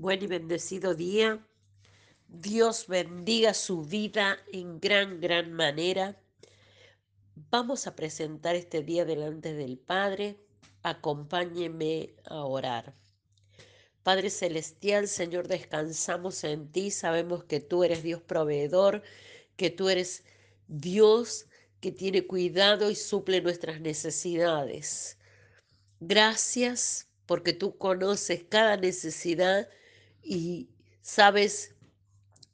Buen y bendecido día. Dios bendiga su vida en gran, gran manera. Vamos a presentar este día delante del Padre. Acompáñeme a orar. Padre Celestial, Señor, descansamos en ti. Sabemos que tú eres Dios proveedor, que tú eres Dios que tiene cuidado y suple nuestras necesidades. Gracias porque tú conoces cada necesidad y sabes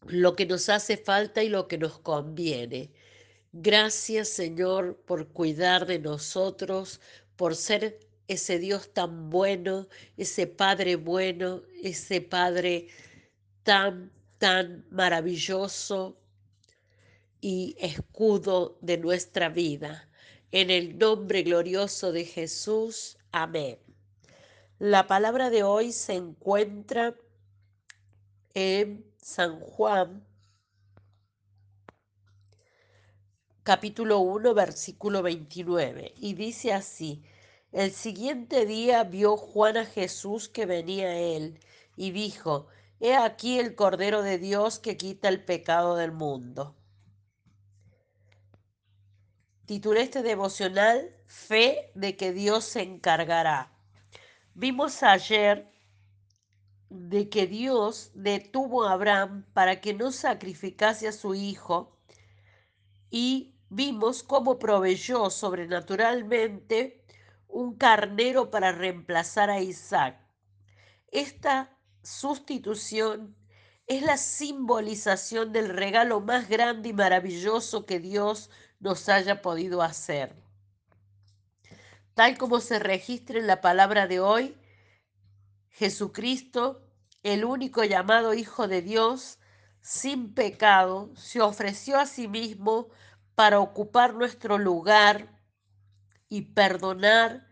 lo que nos hace falta y lo que nos conviene. Gracias Señor por cuidar de nosotros, por ser ese Dios tan bueno, ese Padre bueno, ese Padre tan, tan maravilloso y escudo de nuestra vida. En el nombre glorioso de Jesús. Amén. La palabra de hoy se encuentra en San Juan, capítulo 1, versículo 29, y dice así, el siguiente día vio Juan a Jesús que venía a él, y dijo, He aquí el Cordero de Dios que quita el pecado del mundo. Titulé este devocional Fe de que Dios se encargará. Vimos ayer de que Dios detuvo a Abraham para que no sacrificase a su hijo y vimos cómo proveyó sobrenaturalmente un carnero para reemplazar a Isaac. Esta sustitución es la simbolización del regalo más grande y maravilloso que Dios nos haya podido hacer. Tal como se registra en la palabra de hoy, Jesucristo, el único llamado Hijo de Dios, sin pecado, se ofreció a sí mismo para ocupar nuestro lugar y perdonar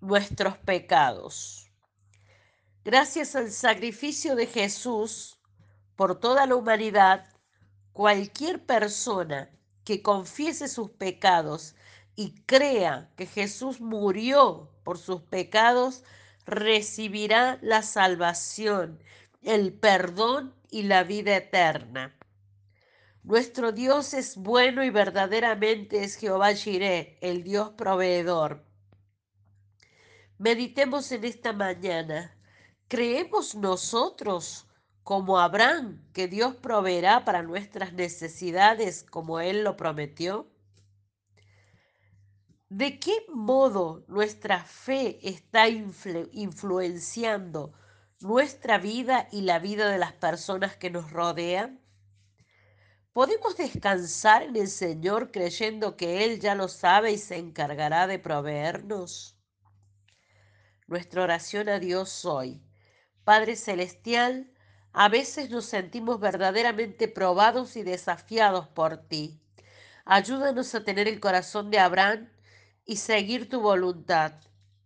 nuestros pecados. Gracias al sacrificio de Jesús por toda la humanidad, cualquier persona que confiese sus pecados y crea que Jesús murió por sus pecados, recibirá la salvación, el perdón y la vida eterna. Nuestro Dios es bueno y verdaderamente es Jehová Jireh, el Dios proveedor. Meditemos en esta mañana. ¿Creemos nosotros, como Abraham, que Dios proveerá para nuestras necesidades como Él lo prometió? ¿De qué modo nuestra fe está influenciando nuestra vida y la vida de las personas que nos rodean? ¿Podemos descansar en el Señor creyendo que Él ya lo sabe y se encargará de proveernos? Nuestra oración a Dios hoy. Padre Celestial, a veces nos sentimos verdaderamente probados y desafiados por ti. Ayúdanos a tener el corazón de Abraham y seguir tu voluntad,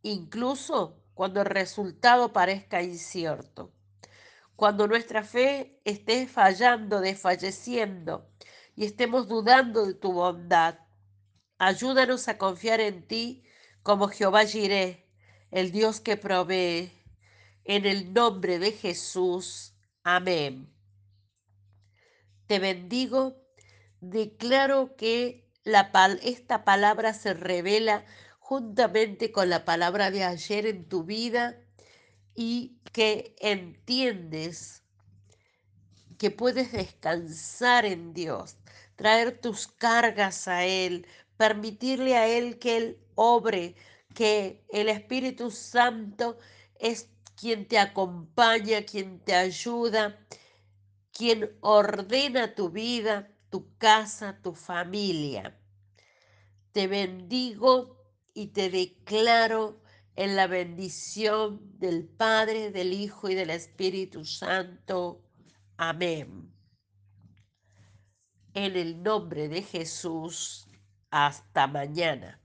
incluso cuando el resultado parezca incierto. Cuando nuestra fe esté fallando, desfalleciendo y estemos dudando de tu bondad, ayúdanos a confiar en ti como Jehová Jireh, el Dios que provee. En el nombre de Jesús. Amén. Te bendigo. Declaro que esta palabra se revela juntamente con la palabra de ayer en tu vida y que entiendes que puedes descansar en Dios, traer tus cargas a Él, permitirle a Él que Él obre, que el Espíritu Santo es quien te acompaña, quien te ayuda, quien ordena tu vida, tu casa, tu familia. Te bendigo y te declaro en la bendición del Padre, del Hijo y del Espíritu Santo. Amén. En el nombre de Jesús, hasta mañana.